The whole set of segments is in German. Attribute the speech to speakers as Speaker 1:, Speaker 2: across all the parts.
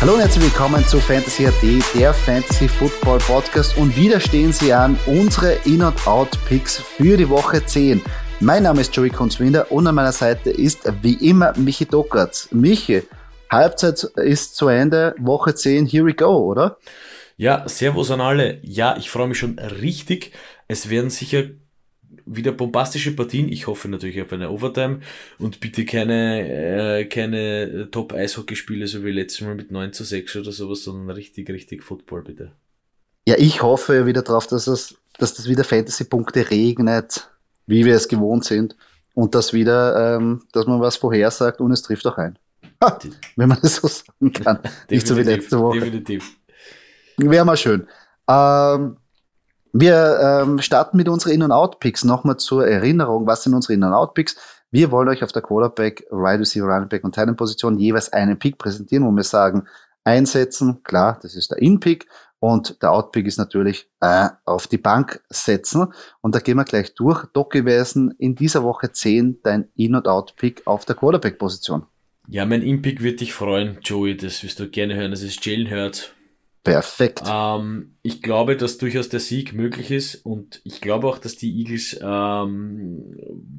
Speaker 1: Hallo und herzlich willkommen zu Fantasy AT, der Fantasy Football Podcast. Und wieder stehen Sie an unsere In- und Out-Picks für die Woche 10. Mein Name ist Joey Kunzwinder und an meiner Seite ist wie immer Michi Dockertz. Michi, Halbzeit ist zu Ende, Woche 10, here we go, oder?
Speaker 2: Ja, Servus an alle. Ja, ich freue mich schon richtig. Es werden sicher wieder bombastische Partien. Ich hoffe natürlich auf eine Overtime und bitte keine, äh, keine Top-Eishockeyspiele, so wie letztes Mal mit 9 zu 6 oder sowas, sondern richtig, richtig Football, bitte.
Speaker 1: Ja, ich hoffe wieder darauf, dass, es, dass das wieder Fantasy-Punkte regnet, wie wir es gewohnt sind. Und dass wieder, ähm, dass man was vorhersagt und es trifft auch ein. Ha, wenn man das so sagen kann. Nicht so wie letzte Woche. Definitiv. Wäre mal schön. Ähm, wir ähm, starten mit unseren In- und Out-Picks. Nochmal zur Erinnerung, was sind unsere In- und Out-Picks? Wir wollen euch auf der Quarterback, Wide Receiver, Running Back und Titan Position jeweils einen Pick präsentieren, wo wir sagen, einsetzen, klar, das ist der In-Pick und der Out-Pick ist natürlich äh, auf die Bank setzen. Und da gehen wir gleich durch. Doc gewesen in dieser Woche 10 dein In- und Out-Pick auf der Quarterback-Position.
Speaker 2: Ja, mein In-Pick wird dich freuen, Joey, das wirst du gerne hören. Das ist Jalen Hurts
Speaker 1: Perfekt.
Speaker 2: Ähm, ich glaube, dass durchaus der Sieg möglich ist und ich glaube auch, dass die Eagles ähm,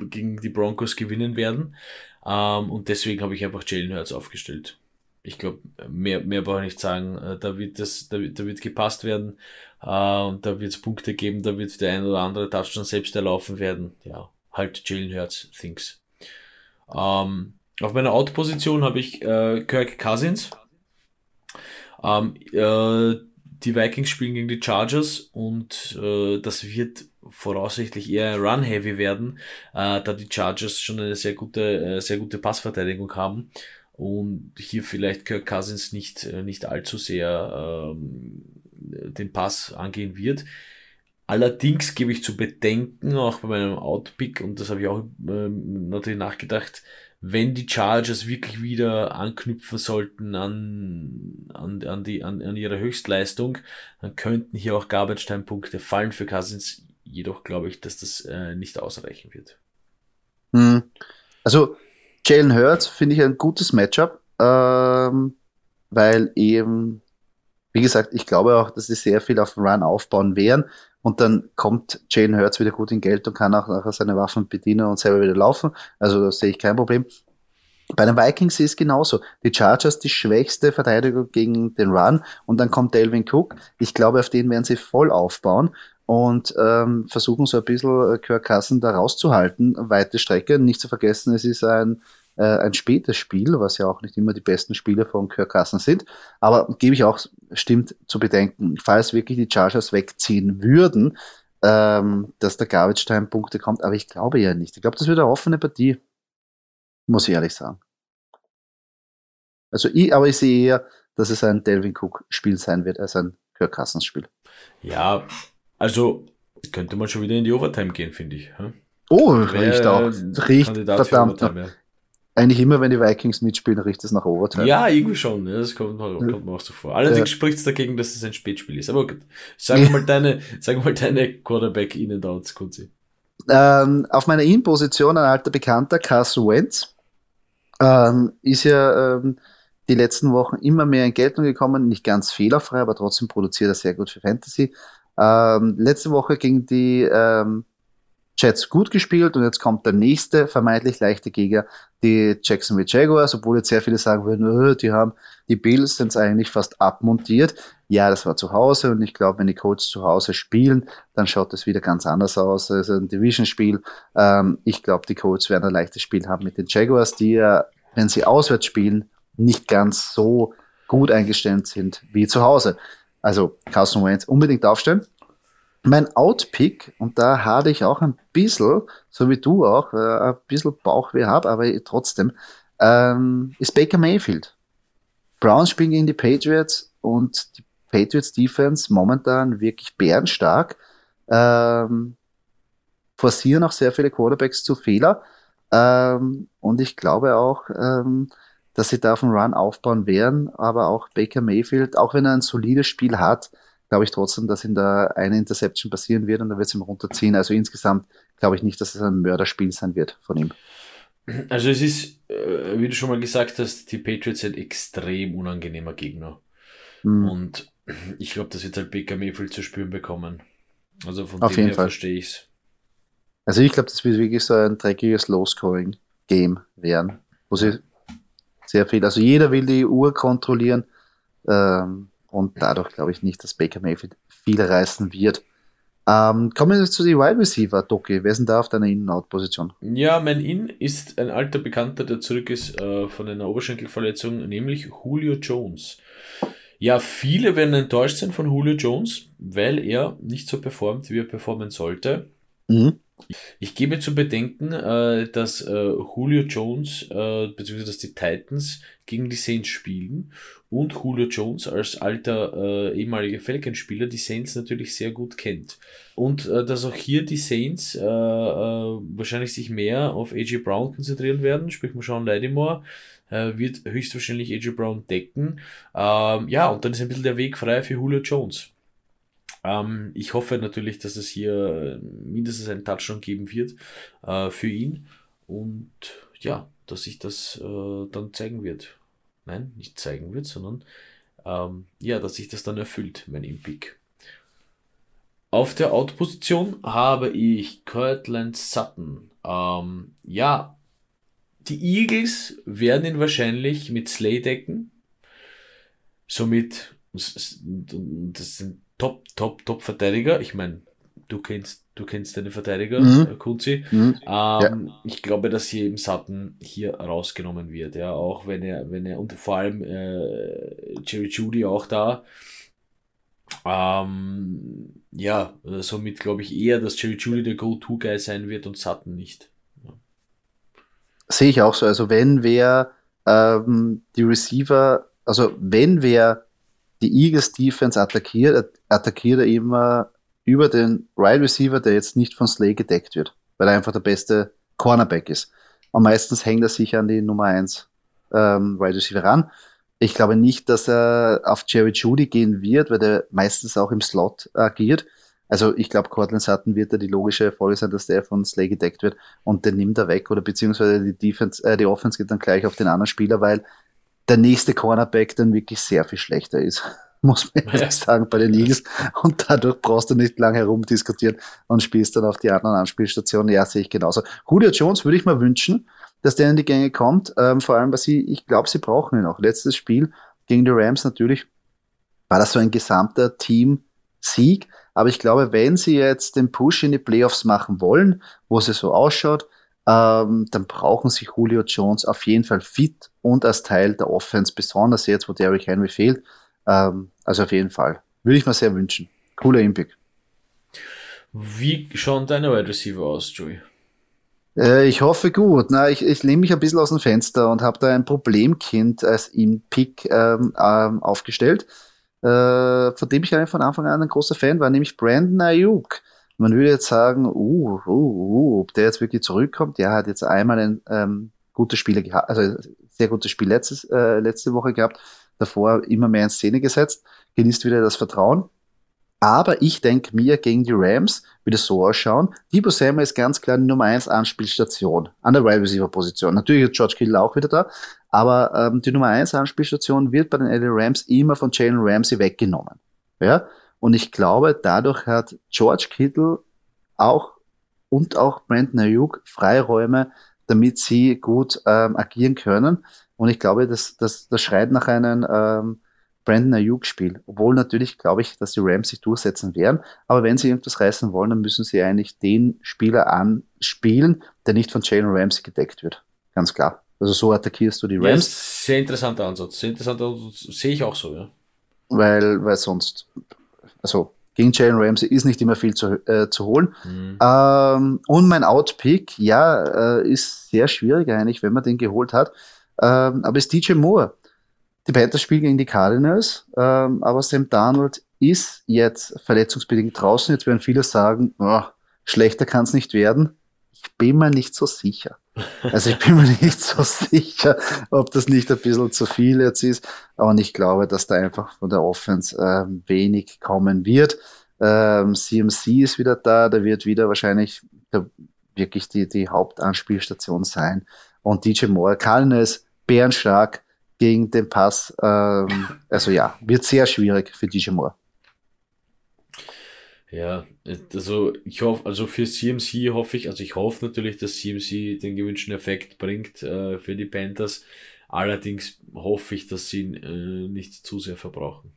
Speaker 2: gegen die Broncos gewinnen werden. Ähm, und deswegen habe ich einfach Jalen Hurts aufgestellt. Ich glaube, mehr, mehr brauche ich nicht sagen. Äh, da wird das, da, da wird gepasst werden, äh, und da wird es Punkte geben, da wird der ein oder andere Touchdown selbst erlaufen werden. Ja, halt Jalen Hurts Things. Ähm, auf meiner Out-Position habe ich äh, Kirk Cousins. Ähm, äh, die Vikings spielen gegen die Chargers und äh, das wird voraussichtlich eher Run-Heavy werden, äh, da die Chargers schon eine sehr gute, äh, sehr gute Passverteidigung haben und hier vielleicht Kirk Cousins nicht, äh, nicht allzu sehr ähm, den Pass angehen wird. Allerdings gebe ich zu bedenken, auch bei meinem Outpick, und das habe ich auch ähm, natürlich nachgedacht, wenn die Chargers wirklich wieder anknüpfen sollten an, an, an, die, an, an ihre Höchstleistung, dann könnten hier auch Garbage-Time-Punkte fallen für Cousins. Jedoch glaube ich, dass das äh, nicht ausreichen wird.
Speaker 1: Hm. Also, Jalen Hurts finde ich ein gutes Matchup, ähm, weil eben, wie gesagt, ich glaube auch, dass sie sehr viel auf den Run aufbauen werden. Und dann kommt Jalen Hurts wieder gut in Geld und kann auch nachher seine Waffen bedienen und selber wieder laufen. Also da sehe ich kein Problem. Bei den Vikings ist es genauso. Die Chargers die schwächste Verteidigung gegen den Run und dann kommt Delvin Cook. Ich glaube, auf den werden sie voll aufbauen und ähm, versuchen so ein bisschen äh, Kirk Cousin da rauszuhalten. Weite Strecke. Nicht zu vergessen, es ist ein äh, ein spätes Spiel, was ja auch nicht immer die besten Spiele von Kirk Cousins sind. Aber gebe ich auch, stimmt zu bedenken, falls wirklich die Chargers wegziehen würden, ähm, dass der Garbage Time Punkte kommt. Aber ich glaube ja nicht. Ich glaube, das wird eine offene Partie. Muss ich ehrlich sagen. Also ich, aber ich sehe eher, dass es ein Delvin Cook Spiel sein wird als ein Kirk Cousins Spiel.
Speaker 2: Ja, also könnte man schon wieder in die Overtime gehen, finde ich. Hm?
Speaker 1: Oh, riecht auch. Riecht verdammt. Overtime, ja eigentlich immer, wenn die Vikings mitspielen, riecht es nach Overtime.
Speaker 2: Ja, irgendwie schon. Ja, das kommt, kommt mir auch so vor. Allerdings ja. spricht es dagegen, dass es ein Spätspiel ist. Aber gut. Sag mal deine, sag mal deine Quarterback in and outs, Kunzi.
Speaker 1: Ähm, auf meiner In-Position ein alter Bekannter, Carson Wentz, ähm, ist ja ähm, die letzten Wochen immer mehr in Geltung gekommen. Nicht ganz fehlerfrei, aber trotzdem produziert er sehr gut für Fantasy. Ähm, letzte Woche ging die ähm, Jets gut gespielt und jetzt kommt der nächste vermeintlich leichte Gegner, die Jacksonville Jaguars, obwohl jetzt sehr viele sagen würden, oh, die haben die Bills sind eigentlich fast abmontiert. Ja, das war zu Hause und ich glaube, wenn die Colts zu Hause spielen, dann schaut es wieder ganz anders aus. Also ein Division-Spiel. Ähm, ich glaube, die Colts werden ein leichtes Spiel haben mit den Jaguars, die ja, wenn sie auswärts spielen, nicht ganz so gut eingestellt sind wie zu Hause. Also Carson Wentz unbedingt aufstellen. Mein Outpick, und da hatte ich auch ein bisschen, so wie du auch, äh, ein bisschen Bauchweh habe, aber trotzdem, ähm, ist Baker Mayfield. Browns spielen gegen die Patriots und die Patriots Defense momentan wirklich bärenstark. Ähm, forcieren auch sehr viele Quarterbacks zu Fehler. Ähm, und ich glaube auch, ähm, dass sie da auf den Run aufbauen werden, aber auch Baker Mayfield, auch wenn er ein solides Spiel hat, glaube ich trotzdem, dass ihm da eine Interception passieren wird und dann wird es ihm runterziehen. Also insgesamt glaube ich nicht, dass es ein Mörderspiel sein wird von ihm.
Speaker 2: Also es ist, äh, wie du schon mal gesagt hast, die Patriots sind extrem unangenehmer Gegner. Mhm. Und ich glaube, das wird halt Baker Mayfield zu spüren bekommen. Also von
Speaker 1: Auf
Speaker 2: dem
Speaker 1: her verstehe ich es. Also ich glaube, das wird wirklich so ein dreckiges Low-Scoring-Game werden, wo sie sehr viel, also jeder will die Uhr kontrollieren ähm, und dadurch glaube ich nicht, dass Baker Mayfield viel reißen wird. Ähm, kommen wir zu den Wide Receiver, Doki. Wer ist denn da auf deiner In-Out-Position?
Speaker 2: Ja, mein In ist ein alter Bekannter, der zurück ist äh, von einer Oberschenkelverletzung, nämlich Julio Jones. Ja, viele werden enttäuscht sein von Julio Jones, weil er nicht so performt, wie er performen sollte. Mhm. Ich gebe zu bedenken, äh, dass äh, Julio Jones äh, bzw. dass die Titans gegen die Saints spielen und Julio Jones als alter äh, ehemaliger Falcons-Spieler die Saints natürlich sehr gut kennt. Und äh, dass auch hier die Saints äh, wahrscheinlich sich mehr auf AJ Brown konzentrieren werden, sprich mal Sean Lattimore, wird höchstwahrscheinlich AJ Brown decken. Ähm, ja, und dann ist ein bisschen der Weg frei für Julio Jones. Ähm, ich hoffe natürlich, dass es hier mindestens einen Touchdown geben wird äh, für ihn und ja, dass sich das äh, dann zeigen wird. Nein, nicht zeigen wird, sondern ähm, ja, dass sich das dann erfüllt, mein Impick. Auf der Out-Position habe ich Cortland Sutton. Ähm, ja, die Eagles werden ihn wahrscheinlich mit Slay decken. Somit, das sind Top, Top, Top Verteidiger. Ich meine, du kennst, du kennst deine Verteidiger, mhm. Äh, Kunzi. Mhm. Ähm, ja. Ich glaube, dass hier eben Sutton hier rausgenommen wird, ja, auch wenn er, wenn er, und vor allem äh, Jerry Judy auch da. Ähm, ja, somit glaube ich eher, dass Jerry Judy der Go-To-Guy sein wird und Sutton nicht. Ja.
Speaker 1: Sehe ich auch so. Also wenn wer ähm, die Receiver, also wenn wer die Eagles Defense attackiert, attackiert er immer über den Wide Receiver, der jetzt nicht von Slay gedeckt wird, weil er einfach der beste Cornerback ist. Und meistens hängt er sich an die Nummer 1 ähm, Wide Receiver ran. Ich glaube nicht, dass er auf Jerry Judy gehen wird, weil der meistens auch im Slot agiert. Also ich glaube, Cortland Sutton wird da die logische Folge sein, dass der von Slay gedeckt wird und den nimmt er weg oder beziehungsweise die Defense, äh, die Offense geht dann gleich auf den anderen Spieler, weil der nächste Cornerback dann wirklich sehr viel schlechter ist, muss man ehrlich sagen, bei den Eagles. Und dadurch brauchst du nicht lange herumdiskutieren und spielst dann auf die anderen Anspielstationen. Ja, sehe ich genauso. Julio Jones würde ich mir wünschen, dass der in die Gänge kommt, ähm, vor allem, weil sie, ich glaube, sie brauchen ihn auch. Letztes Spiel gegen die Rams natürlich war das so ein gesamter Team-Sieg. Aber ich glaube, wenn sie jetzt den Push in die Playoffs machen wollen, wo es so ausschaut, ähm, dann brauchen sie Julio Jones auf jeden Fall fit und als Teil der Offense, besonders jetzt, wo Derrick Henry fehlt. Ähm, also auf jeden Fall. Würde ich mir sehr wünschen. Cooler Impick.
Speaker 2: Wie schauen deine Wide Receiver aus, Joey?
Speaker 1: Äh, ich hoffe gut. Na, ich, ich lehne mich ein bisschen aus dem Fenster und habe da ein Problemkind als Impick ähm, ähm, aufgestellt, äh, von dem ich eigentlich von Anfang an ein großer Fan war, nämlich Brandon Ayuk. Man würde jetzt sagen, uh, uh, uh, ob der jetzt wirklich zurückkommt. Der hat jetzt einmal ein ähm, gutes Spiel gehabt, also sehr gutes Spiel letztes, äh, letzte Woche gehabt, davor immer mehr in Szene gesetzt, genießt wieder das Vertrauen. Aber ich denke mir, gegen die Rams wird es so ausschauen. Debo Samuel ist ganz klar die Nummer 1 Anspielstation an der Wide Receiver Position. Natürlich ist George Kittle auch wieder da, aber ähm, die Nummer 1 Anspielstation wird bei den LA Rams immer von Jalen Ramsey weggenommen. Ja? Und ich glaube, dadurch hat George Kittle auch und auch Brandon Ayuk Freiräume, damit sie gut ähm, agieren können. Und ich glaube, das, das, das schreit nach einem ähm, Brandon Ayuk spielt. Obwohl natürlich glaube ich, dass die Rams sich durchsetzen werden. Aber wenn sie irgendwas reißen wollen, dann müssen sie eigentlich den Spieler anspielen, der nicht von Jalen Ramsey gedeckt wird. Ganz klar. Also so attackierst du die Rams.
Speaker 2: Ja, sehr interessanter Ansatz. Sehr interessanter Ansatz. Sehe ich auch so, ja.
Speaker 1: Weil, weil sonst, also gegen Jalen Ramsey ist nicht immer viel zu, äh, zu holen. Mhm. Ähm, und mein Outpick, ja, äh, ist sehr schwierig eigentlich, wenn man den geholt hat. Ähm, aber ist DJ Moore. Die Panthers spielen gegen die Cardinals, ähm, aber Sam Darnold ist jetzt verletzungsbedingt draußen. Jetzt werden viele sagen, oh, schlechter kann es nicht werden. Ich bin mir nicht so sicher. Also ich bin mir nicht so sicher, ob das nicht ein bisschen zu viel jetzt ist. Und ich glaube, dass da einfach von der Offense äh, wenig kommen wird. Ähm, CMC ist wieder da, da wird wieder wahrscheinlich der, wirklich die, die Hauptanspielstation sein. Und DJ Moore, Cardinals, bärenstark gegen den Pass. Ähm, also ja, wird sehr schwierig für DJ Moore.
Speaker 2: Ja, also ich hoffe, also für CMC hoffe ich, also ich hoffe natürlich, dass CMC den gewünschten Effekt bringt äh, für die Panthers. Allerdings hoffe ich, dass sie ihn äh, nicht zu sehr verbrauchen.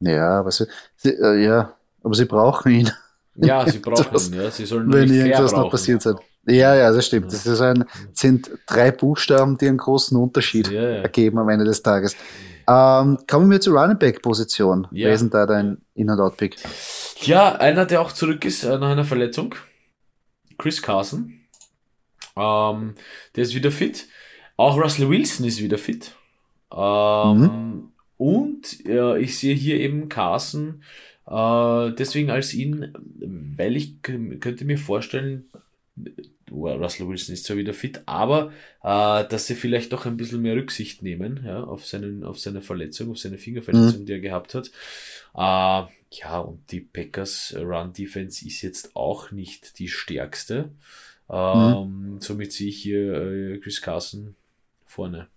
Speaker 1: Ja, aber sie, sie äh, ja, aber sie brauchen ihn.
Speaker 2: Ja, sie brauchen ihn, ja. Sie sollen
Speaker 1: wenn nicht irgendwas noch passiert sein. Ja, ja, das stimmt. Das ist ein, sind drei Buchstaben, die einen großen Unterschied ja, ja. ergeben am Ende des Tages. Ähm, kommen wir zur Running Back Position. Ja. Wer ist da dein In- und Out-Pick?
Speaker 2: Ja, einer, der auch zurück ist äh, nach einer Verletzung. Chris Carson. Ähm, der ist wieder fit. Auch Russell Wilson ist wieder fit. Ähm, mhm. Und äh, ich sehe hier eben Carson äh, deswegen als ihn, weil ich könnte mir vorstellen, Russell Wilson ist zwar wieder fit, aber äh, dass sie vielleicht doch ein bisschen mehr Rücksicht nehmen ja, auf, seinen, auf seine Verletzung, auf seine Fingerverletzung, mhm. die er gehabt hat. Äh, ja, und die Packers Run Defense ist jetzt auch nicht die stärkste. Ähm, mhm. Somit sehe ich hier äh, Chris Carson vorne.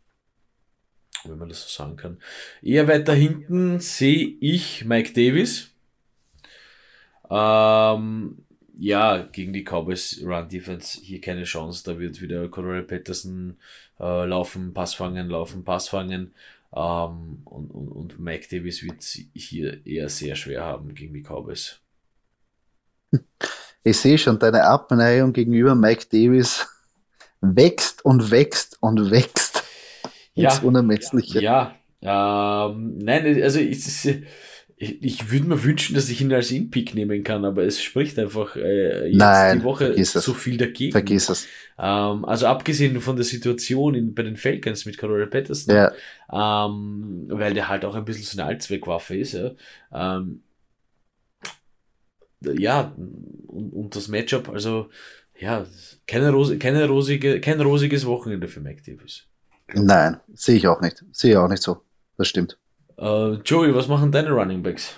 Speaker 2: Wenn man das so sagen kann. Eher weiter hinten sehe ich Mike Davis. Ähm, ja, gegen die Cowboys Run Defense hier keine Chance. Da wird wieder Cordell Patterson äh, laufen, Pass fangen, laufen, Pass fangen. Ähm, und, und, und Mike Davis wird hier eher sehr schwer haben gegen die Cowboys.
Speaker 1: Ich sehe schon, deine Abneigung gegenüber Mike Davis wächst und wächst und wächst.
Speaker 2: Ja, Unermessliche. Ja, ähm, nein, also ist ich, ich würde mir wünschen, dass ich ihn als In-Pick nehmen kann, aber es spricht einfach äh, jetzt Nein, die Woche so viel dagegen.
Speaker 1: Vergiss es.
Speaker 2: Ähm, also abgesehen von der Situation in, bei den Falcons mit Carol Patterson, ja. ähm, weil der halt auch ein bisschen so eine Allzweckwaffe ist, ja, ähm, ja und, und das Matchup, also ja, keine Rose, keine rosige, kein rosiges Wochenende für Mike Davis.
Speaker 1: Nein, sehe ich auch nicht. Sehe ich auch nicht so. Das stimmt.
Speaker 2: Uh, Joey, was machen deine Running Backs?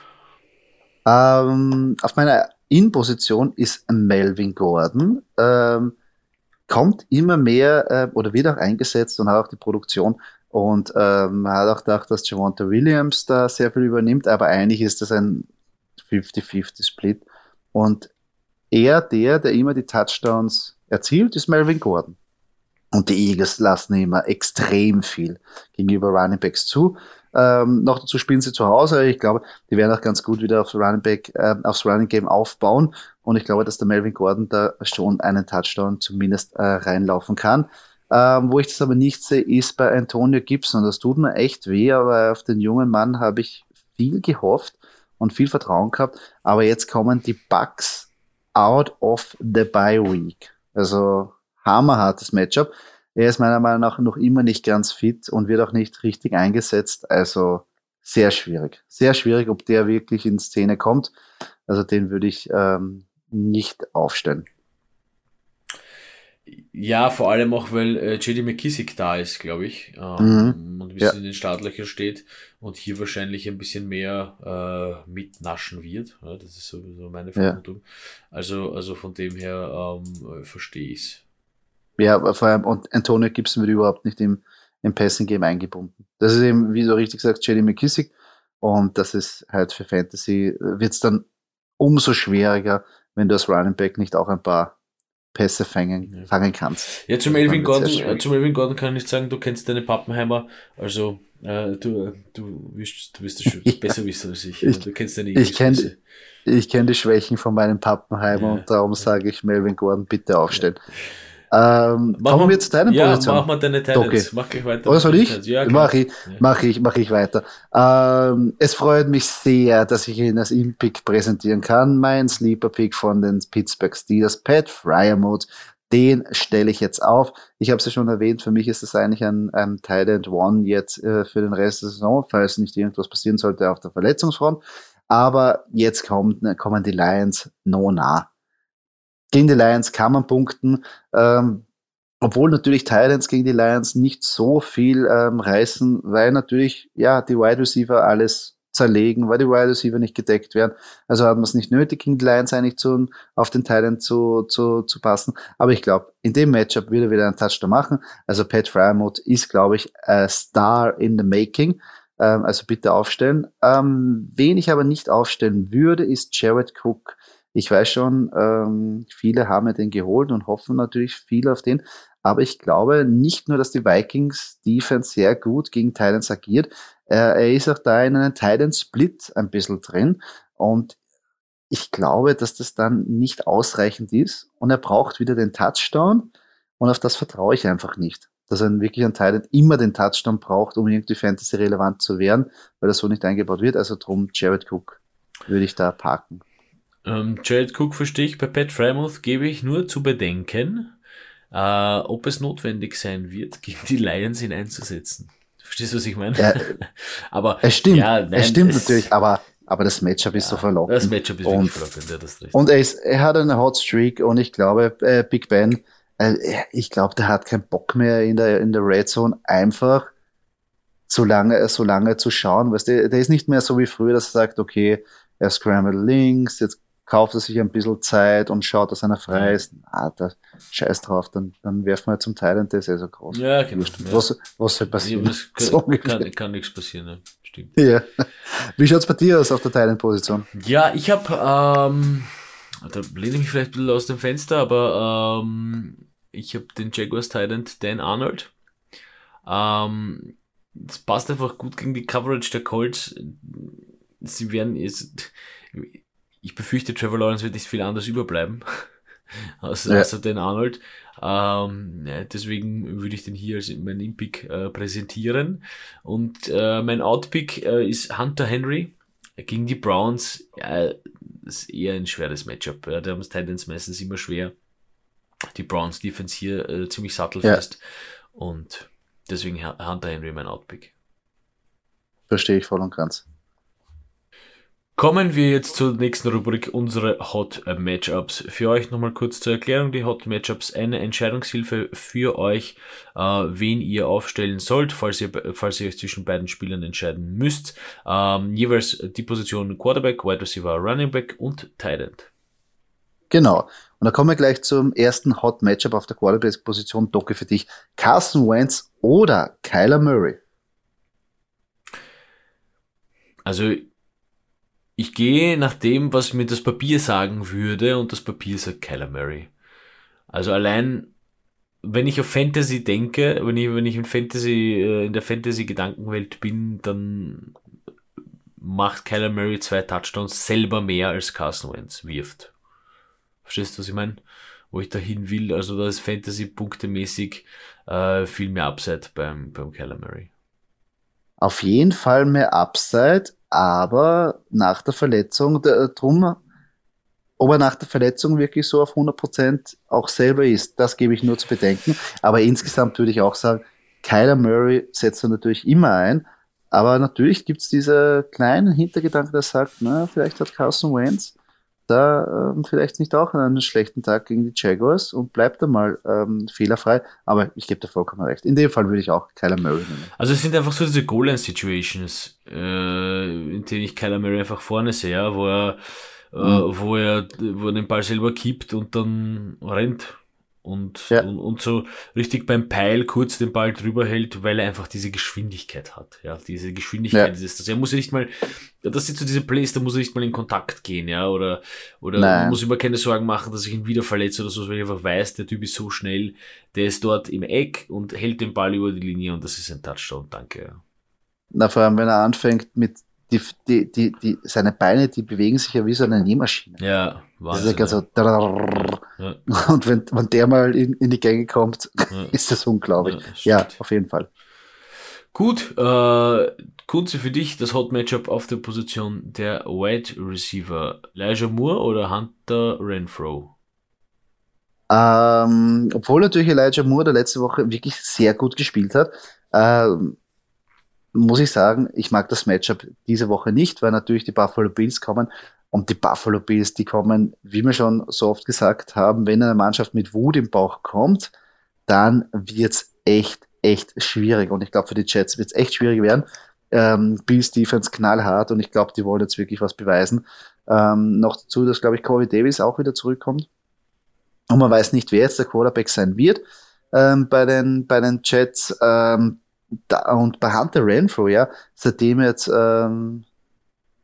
Speaker 1: Ähm, auf meiner In-Position ist Melvin Gordon. Ähm, kommt immer mehr äh, oder wird auch eingesetzt und hat auch die Produktion. Und ähm, man hat auch gedacht, dass Javonta Williams da sehr viel übernimmt, aber eigentlich ist das ein 50-50-Split. Und er, der, der immer die Touchdowns erzielt, ist Melvin Gordon. Und die Eagles lassen immer extrem viel gegenüber Running Backs zu. Ähm, noch dazu spielen sie zu Hause. Ich glaube, die werden auch ganz gut wieder aufs Running Back, äh, aufs Running Game aufbauen. Und ich glaube, dass der Melvin Gordon da schon einen Touchdown zumindest äh, reinlaufen kann. Ähm, wo ich das aber nicht sehe, ist bei Antonio Gibson. Das tut mir echt weh, aber auf den jungen Mann habe ich viel gehofft und viel Vertrauen gehabt. Aber jetzt kommen die Bugs out of the bye week. Also hammerhartes Matchup. Er ist meiner Meinung nach noch immer nicht ganz fit und wird auch nicht richtig eingesetzt. Also sehr schwierig. Sehr schwierig, ob der wirklich in Szene kommt. Also den würde ich ähm, nicht aufstellen.
Speaker 2: Ja, vor allem auch, weil äh, JD McKissick da ist, glaube ich, ähm, mhm. und ein bisschen ja. in den Startlöchern steht und hier wahrscheinlich ein bisschen mehr äh, mitnaschen wird. Ja, das ist sowieso meine Vermutung. Ja. Also, also von dem her ähm, verstehe ich es.
Speaker 1: Ja, vor allem, und Antonio Gibson wird überhaupt nicht im, im Passing Game eingebunden. Das ist eben, wie du richtig sagst, Jelly McKissick. Und das ist halt für Fantasy, wird es dann umso schwieriger, wenn du als Running Back nicht auch ein paar Pässe fangen, ja. fangen kannst.
Speaker 2: Ja, zum Elvin, Gordon, zum Elvin Gordon kann ich sagen, du kennst deine Pappenheimer, also Äh, du, du, wirst, du wirst es schon besser wissen als ich.
Speaker 1: ich
Speaker 2: du kennst deine
Speaker 1: Ich kenne ich kenn die Schwächen von meinem Pappenheimer ja. und darum sage ich Melvin Gordon, bitte aufstellen. Ähm, kommen wir zu deinen
Speaker 2: ja,
Speaker 1: Positionen.
Speaker 2: mach mal deine. Okay. Mach gleich weiter.
Speaker 1: Oder soll ich? Ja, mach ich, mach ich, mach ich weiter. Ähm, es freut mich sehr, dass ich Ihnen das Impick präsentieren kann. Mein Sleeper-Pick von den Pittsburgh Steelers, Pat Fryermuth. Den stelle ich jetzt auf. Ich habe es ja schon erwähnt, für mich ist es eigentlich ein, ein End One jetzt äh, für den Rest der Saison, falls nicht irgendwas passieren sollte auf der Verletzungsfront. Aber jetzt kommt, kommen die Lions no nah. Gegen die Lions kann man punkten, ähm, obwohl natürlich Titans gegen die Lions nicht so viel ähm, reißen, weil natürlich ja die Wide Receiver alles zerlegen, weil die Wide Receiver nicht gedeckt werden. Also hat man es nicht nötig, gegen die Lions eigentlich zu, auf den Titan zu, zu, zu passen. Aber ich glaube, in dem Matchup wird er wieder einen Touchdown machen. Also Pat Fryermuth ist, glaube ich, a Star in the Making. Ähm, also bitte aufstellen. Ähm, wen ich aber nicht aufstellen würde, ist Jared Cook. Ich weiß schon, ähm, viele haben ja den geholt und hoffen natürlich viel auf den. Aber ich glaube nicht nur, dass die Vikings Defense sehr gut gegen Titans agiert. Äh, er ist auch da in einem Titan Split ein bisschen drin. Und ich glaube, dass das dann nicht ausreichend ist. Und er braucht wieder den Touchdown. Und auf das vertraue ich einfach nicht. Dass er wirklich ein Titan immer den Touchdown braucht, um irgendwie Fantasy relevant zu werden, weil das so nicht eingebaut wird. Also drum Jared Cook würde ich da parken.
Speaker 2: Ähm, Jared Cook verstehe ich, bei Pat Frymouth gebe ich nur zu bedenken, äh, ob es notwendig sein wird, gegen die Lions ihn einzusetzen. Verstehst du, was ich meine? Ja,
Speaker 1: aber es stimmt, ja, nein, es stimmt es, natürlich, aber, aber das Matchup ist ja, so verlockend.
Speaker 2: Das Matchup ist und, verlockend, ja, das
Speaker 1: Und er, ist, er hat eine Hot Streak und ich glaube, äh, Big Ben, äh, ich glaube, der hat keinen Bock mehr in der, in der Red Zone einfach so lange, so lange zu schauen. Weißt du, der ist nicht mehr so wie früher, dass er sagt, okay, er scramble links, jetzt kauft er sich ein bisschen Zeit und schaut, dass einer frei ist. Ah, da scheiß drauf, dann, dann werfen wir zum Teil und der ist ja so groß.
Speaker 2: Ja, genau.
Speaker 1: Was, was soll passieren? Ja,
Speaker 2: kann, so kann, kann, nichts passieren, ne? stimmt.
Speaker 1: Ja. Wie schaut's bei dir aus auf der Teilenposition?
Speaker 2: Ja, ich habe, ähm, da lehne ich mich vielleicht ein bisschen aus dem Fenster, aber ähm, ich habe den Jaguars Titan Dan Arnold. Ähm, das passt einfach gut gegen die Coverage der Colts. Sie werden jetzt, ich befürchte, Trevor Lawrence wird nicht viel anders überbleiben. außer, ja. außer den Arnold. Ähm, ja, deswegen würde ich den hier als mein In-Pick äh, präsentieren. Und äh, mein Out-Pick äh, ist Hunter Henry gegen die Browns. Ja, das ist eher ein schweres Matchup. Ja, da haben es Titans meistens immer schwer. Die Browns Defense hier äh, ziemlich sattelfest. Und deswegen Hunter Henry mein Out-Pick.
Speaker 1: Verstehe ich voll und ganz.
Speaker 2: Kommen wir jetzt zur nächsten Rubrik, unsere Hot Matchups. Für euch nochmal kurz zur Erklärung, die Hot Matchups, eine Entscheidungshilfe für euch, äh, wen ihr aufstellen sollt, falls ihr, falls ihr euch zwischen beiden Spielern entscheiden müsst. Ähm, jeweils die Position Quarterback, Wide Receiver, Running Back und Tight End.
Speaker 1: Genau. Und da kommen wir gleich zum ersten Hot Matchup auf der Quarterback-Position. Docke für dich. Carson Wentz oder Kyler Murray?
Speaker 2: Also ich gehe nach dem, was mir das Papier sagen würde, und das Papier sagt Murray. Also allein, wenn ich auf Fantasy denke, wenn ich, wenn ich in Fantasy, äh, in der Fantasy-Gedankenwelt bin, dann macht Murray zwei Touchdowns selber mehr als Carson Wentz wirft. Verstehst du, was ich meine? Wo ich dahin will, also da ist Fantasy-punktemäßig äh, viel mehr Upside beim, beim Murray.
Speaker 1: Auf jeden Fall mehr Upside, aber nach der Verletzung, der, drum, ob er nach der Verletzung wirklich so auf 100% auch selber ist, das gebe ich nur zu bedenken. Aber insgesamt würde ich auch sagen, Kyler Murray setzt er natürlich immer ein, aber natürlich gibt es diese kleinen Hintergedanken, der sagt, na, vielleicht hat Carson Wentz da ähm, vielleicht nicht auch einen schlechten Tag gegen die Jaguars und bleibt da mal ähm, fehlerfrei. Aber ich gebe dir vollkommen recht. In dem Fall würde ich auch Kyler Murray nehmen.
Speaker 2: Also es sind einfach so diese Goal-Line-Situations, äh, in denen ich Kyler Murray einfach vorne sehe, wo er, äh, mhm. wo er, wo er den Ball selber kippt und dann rennt und, ja. und, und, so richtig beim Peil kurz den Ball drüber hält, weil er einfach diese Geschwindigkeit hat. Ja, diese Geschwindigkeit ja. ist das. Er muss ja nicht mal, das sind so diese Plays, da muss er nicht mal in Kontakt gehen, ja, oder, oder muss immer keine Sorgen machen, dass ich ihn wieder verletze oder so, weil ich einfach weiß, der Typ ist so schnell, der ist dort im Eck und hält den Ball über die Linie und das ist ein Touchdown. Danke. Ja.
Speaker 1: Na, vor allem, wenn er anfängt mit die, die, die, die, seine Beine, die bewegen sich ja wie so eine Nähmaschine.
Speaker 2: Ja,
Speaker 1: Wahnsinn. Das ist ja so ja. Und wenn, wenn der mal in, in die Gänge kommt, ja. ist das unglaublich. Ja, ja, auf jeden Fall.
Speaker 2: Gut, äh, Kunze für dich, das Hot Matchup auf der Position der Wide Receiver. Elijah Moore oder Hunter Renfro?
Speaker 1: Ähm, obwohl natürlich Elijah Moore der letzte Woche wirklich sehr gut gespielt hat, ähm, muss ich sagen, ich mag das Matchup diese Woche nicht, weil natürlich die Buffalo Bills kommen. Und die Buffalo Bills, die kommen, wie wir schon so oft gesagt haben, wenn eine Mannschaft mit Wut im Bauch kommt, dann wird's echt echt schwierig. Und ich glaube, für die Jets wird es echt schwierig werden. Ähm, Bills Defense knallhart und ich glaube, die wollen jetzt wirklich was beweisen. Ähm, noch dazu, dass, glaube ich, Corey Davis auch wieder zurückkommt. Und man weiß nicht, wer jetzt der Quarterback sein wird ähm, bei, den, bei den Jets. Ähm, da, und bei Hunter Renfro, ja, seitdem jetzt ähm,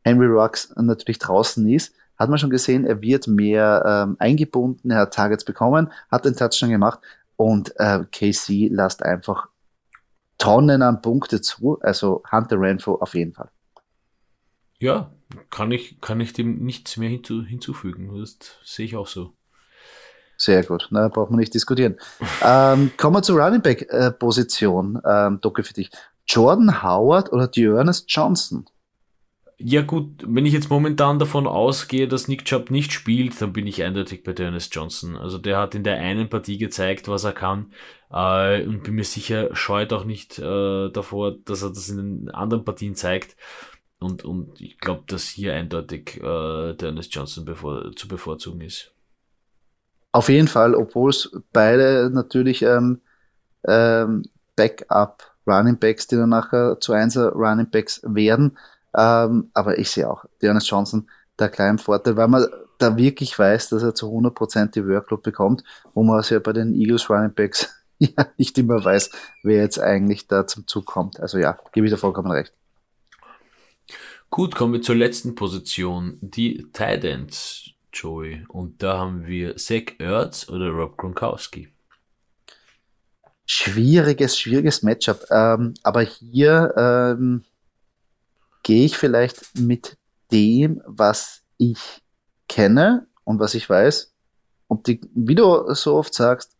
Speaker 1: Henry Rocks natürlich draußen ist, hat man schon gesehen, er wird mehr ähm, eingebunden, er hat Targets bekommen, hat den Touchdown gemacht. Und äh, KC lasst einfach Tonnen an Punkte zu. Also Hunter Renfro auf jeden Fall.
Speaker 2: Ja, kann ich, kann ich dem nichts mehr hinzu, hinzufügen. Das sehe ich auch so.
Speaker 1: Sehr gut, na, braucht man nicht diskutieren. ähm, kommen wir zur Running Back äh, Position, ähm, Docke für dich. Jordan Howard oder Dearness Johnson?
Speaker 2: Ja gut, wenn ich jetzt momentan davon ausgehe, dass Nick Chubb nicht spielt, dann bin ich eindeutig bei Dennis Johnson. Also der hat in der einen Partie gezeigt, was er kann äh, und bin mir sicher, scheut auch nicht äh, davor, dass er das in den anderen Partien zeigt. Und, und ich glaube, dass hier eindeutig äh, Dennis Johnson bevor, zu bevorzugen ist.
Speaker 1: Auf jeden Fall, obwohl es beide natürlich ähm, ähm, Backup Running Backs, die dann nachher zu Einser Running Backs werden, ähm, aber ich sehe auch Dennis Johnson der kleinen Vorteil, weil man da wirklich weiß, dass er zu 100% die Workload bekommt, wo man es ja bei den Eagles Running Backs ja nicht immer weiß, wer jetzt eigentlich da zum Zug kommt. Also ja, gebe ich da vollkommen recht.
Speaker 2: Gut, kommen wir zur letzten Position, die Titans, Joey. Und da haben wir Zach Ertz oder Rob Gronkowski.
Speaker 1: Schwieriges, schwieriges Matchup. Ähm, aber hier ähm, gehe ich vielleicht mit dem, was ich kenne und was ich weiß. Und die, wie du so oft sagst,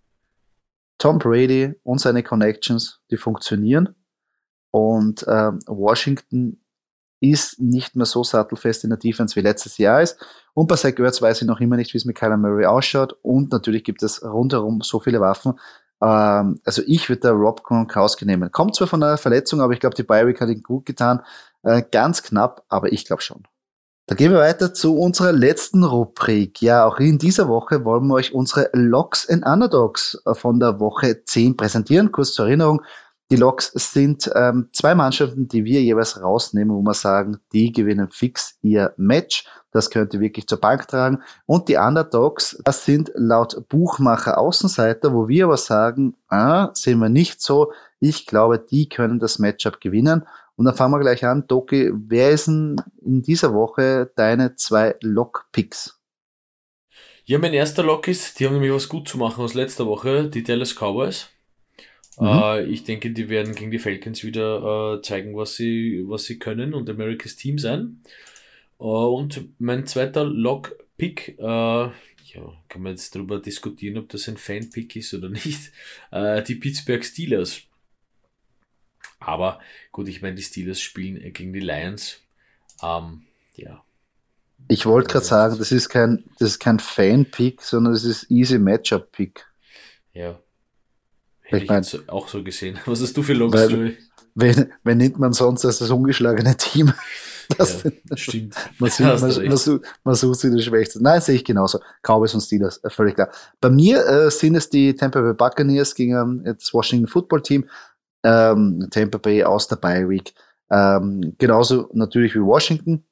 Speaker 1: Tom Brady und seine Connections, die funktionieren. Und ähm, Washington ist nicht mehr so sattelfest in der Defense wie letztes Jahr ist. Und bei Zach weiß ich noch immer nicht, wie es mit Kyler Murray ausschaut. Und natürlich gibt es rundherum so viele Waffen. Ähm, also ich würde da Rob Gronkowski nehmen. Kommt zwar von einer Verletzung, aber ich glaube, die Bi-Week hat ihn gut getan. Äh, ganz knapp, aber ich glaube schon. Da gehen wir weiter zu unserer letzten Rubrik. Ja, auch in dieser Woche wollen wir euch unsere Locks and Underdogs äh, von der Woche 10 präsentieren. Kurz zur Erinnerung. Die Locks sind ähm, zwei Mannschaften, die wir jeweils rausnehmen, wo wir sagen, die gewinnen fix ihr Match. Das könnt ihr wirklich zur Bank tragen. Und die Underdogs, das sind laut Buchmacher Außenseiter, wo wir aber sagen, ah, sehen wir nicht so. Ich glaube, die können das Matchup gewinnen. Und dann fangen wir gleich an. Doki, wer ist denn in dieser Woche deine zwei Lock-Picks?
Speaker 2: Ja, mein erster Lock ist, die haben nämlich was gut zu machen aus letzter Woche, die Dallas Cowboys. Mhm. Äh, ich denke, die werden gegen die Falcons wieder äh, zeigen, was sie, was sie können und Americas Team sein. Äh, und mein zweiter Lock-Pick, äh, ja, kann man jetzt darüber diskutieren, ob das ein Fan-Pick ist oder nicht, äh, die Pittsburgh Steelers. Aber gut, ich meine, die Steelers spielen gegen die Lions. Ähm, ja.
Speaker 1: Ich wollte gerade sagen, das ist kein, das ist kein Fan-Pick, sondern das ist easy Matchup-Pick.
Speaker 2: Ja. Hätte ich, ich mein, auch so gesehen. Was hast du für Logs,
Speaker 1: weil, Wen, wen nimmt man sonst als das ungeschlagene Team? Das,
Speaker 2: ja, stimmt.
Speaker 1: Man, sieht, man, man, sucht, man sucht sie das Schwächste. Nein, sehe ich genauso. Cowboys und Steelers, äh, völlig klar. Bei mir äh, sind es die Tampa Bay Buccaneers gegen äh, das Washington Football Team ähm, Tampa Bay aus der Bye Week. Ähm, genauso natürlich wie Washington.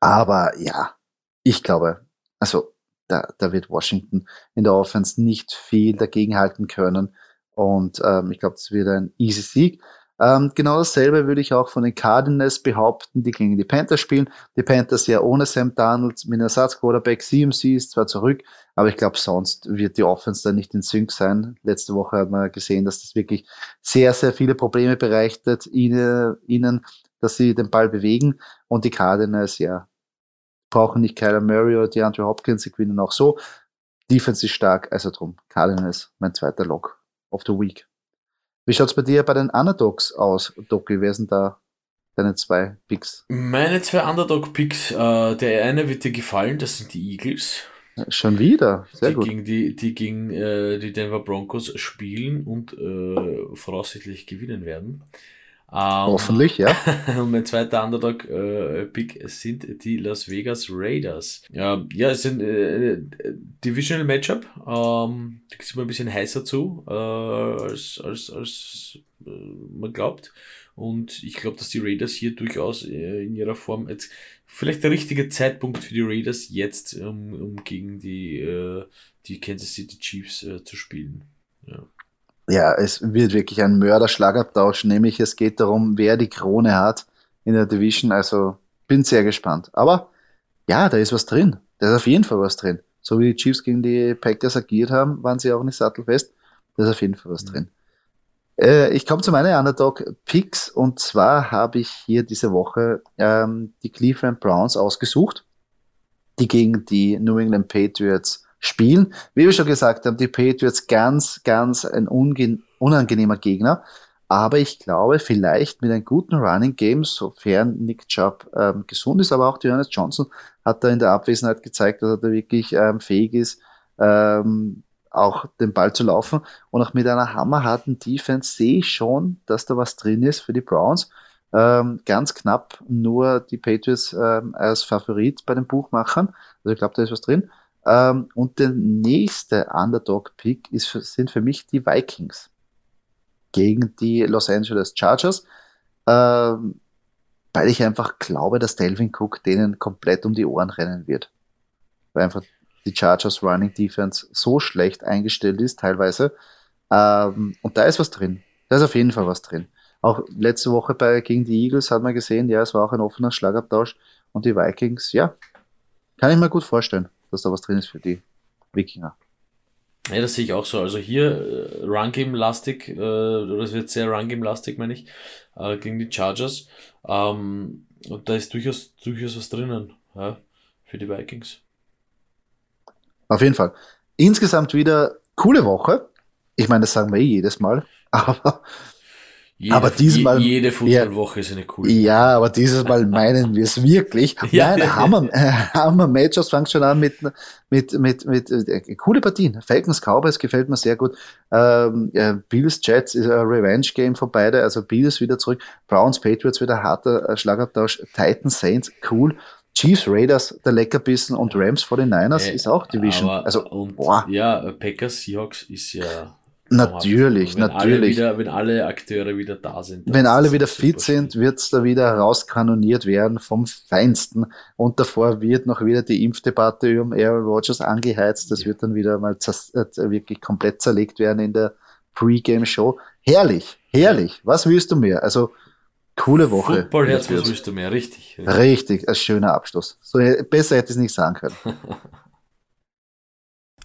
Speaker 1: Aber ja, ich glaube, also da, da wird Washington in der Offense nicht viel dagegen halten können. Und ähm, ich glaube, das wird ein easy Sieg. Ähm, genau dasselbe würde ich auch von den Cardinals behaupten, die gegen die Panthers spielen. Die Panthers ja ohne Sam Darnold mit Ersatzquarterback. CMC ist zwar zurück, aber ich glaube, sonst wird die Offense da nicht in Sync sein. Letzte Woche hat man gesehen, dass das wirklich sehr, sehr viele Probleme bereitet ihnen, dass sie den Ball bewegen. Und die Cardinals, ja, brauchen nicht Kyler Murray oder DeAndre Hopkins, sie gewinnen auch so. Defense ist stark, also drum. Cardinals, mein zweiter Lock of the Week. Wie schaut's bei dir bei den Underdogs aus, Doki? Wer sind da deine zwei Picks?
Speaker 2: Meine zwei Underdog-Picks, äh, der eine wird dir gefallen, das sind die Eagles.
Speaker 1: Schon wieder, sehr
Speaker 2: die
Speaker 1: gut.
Speaker 2: Gegen die, die gegen äh, die Denver Broncos spielen und äh, voraussichtlich gewinnen werden.
Speaker 1: Ähm, Hoffentlich, ja.
Speaker 2: mein zweiter Underdog-Pick äh, sind die Las Vegas Raiders. Ja, ja es sind äh, Divisional Matchup. Ähm, da ist immer ein bisschen heißer zu, äh, als, als, als äh, man glaubt. Und ich glaube, dass die Raiders hier durchaus äh, in ihrer Form jetzt vielleicht der richtige Zeitpunkt für die Raiders jetzt, um, um gegen die, äh, die Kansas City Chiefs äh, zu spielen. Ja
Speaker 1: ja, es wird wirklich ein Mörderschlagabtausch, nämlich es geht darum, wer die Krone hat in der Division. Also bin sehr gespannt. Aber ja, da ist was drin. Da ist auf jeden Fall was drin. So wie die Chiefs gegen die Packers agiert haben, waren sie auch nicht sattelfest. Da ist auf jeden Fall was mhm. drin. Äh, ich komme zu meinen Underdog-Picks und zwar habe ich hier diese Woche ähm, die Cleveland Browns ausgesucht, die gegen die New England Patriots spielen. Wie wir schon gesagt haben, die Patriots ganz, ganz ein unangenehmer Gegner. Aber ich glaube, vielleicht mit einem guten Running Game, sofern Nick Chubb ähm, gesund ist, aber auch Johannes Johnson hat da in der Abwesenheit gezeigt, dass er da wirklich ähm, fähig ist, ähm, auch den Ball zu laufen. Und auch mit einer hammerharten Defense sehe ich schon, dass da was drin ist für die Browns. Ähm, ganz knapp nur die Patriots ähm, als Favorit bei den Buchmachern. Also ich glaube, da ist was drin. Ähm, und der nächste Underdog-Pick sind für mich die Vikings gegen die Los Angeles Chargers, ähm, weil ich einfach glaube, dass Delvin Cook denen komplett um die Ohren rennen wird. Weil einfach die Chargers Running Defense so schlecht eingestellt ist, teilweise. Ähm, und da ist was drin. Da ist auf jeden Fall was drin. Auch letzte Woche bei, gegen die Eagles hat man gesehen, ja, es war auch ein offener Schlagabtausch. Und die Vikings, ja, kann ich mir gut vorstellen dass da was drin ist für die Wikinger.
Speaker 2: Ja, das sehe ich auch so. Also hier äh, Run-Game-lastig, äh, es wird sehr Run-Game-lastig, meine ich, äh, gegen die Chargers. Ähm, und da ist durchaus, durchaus was drinnen ja, für die Vikings.
Speaker 1: Auf jeden Fall. Insgesamt wieder coole Woche. Ich meine, das sagen wir eh jedes Mal, aber
Speaker 2: jede, aber diesmal. Jede Footballwoche ja, ist eine coole.
Speaker 1: Ja, aber dieses Mal meinen wir es wirklich. ja, Nein, Hammer, äh, Hammer Matchups fangen schon an mit, mit, mit, mit, äh, coole Partien. Falcons Cowboys gefällt mir sehr gut. Ähm, ja, Bills Jets ist ein Revenge Game für beide. Also Bills wieder zurück. Browns Patriots wieder harter äh, Schlagabtausch. Titans Saints cool. Chiefs Raiders, der Leckerbissen und Rams 49ers äh, ist auch Division.
Speaker 2: Also, und, boah. Ja, Packers Seahawks ist ja
Speaker 1: Natürlich, wenn natürlich.
Speaker 2: Alle wieder, wenn alle Akteure wieder da sind.
Speaker 1: Wenn alle wieder fit sind, wird's da wieder rauskanoniert werden vom Feinsten. Und davor wird noch wieder die Impfdebatte um Aaron Rodgers angeheizt. Das ja. wird dann wieder mal äh, wirklich komplett zerlegt werden in der Pre-Game-Show. Herrlich, herrlich. Was willst du mehr? Also, coole Woche.
Speaker 2: Footballherz, was willst du mehr? Richtig.
Speaker 1: Richtig, richtig ein schöner Abschluss. So, besser hätte ich es nicht sagen können.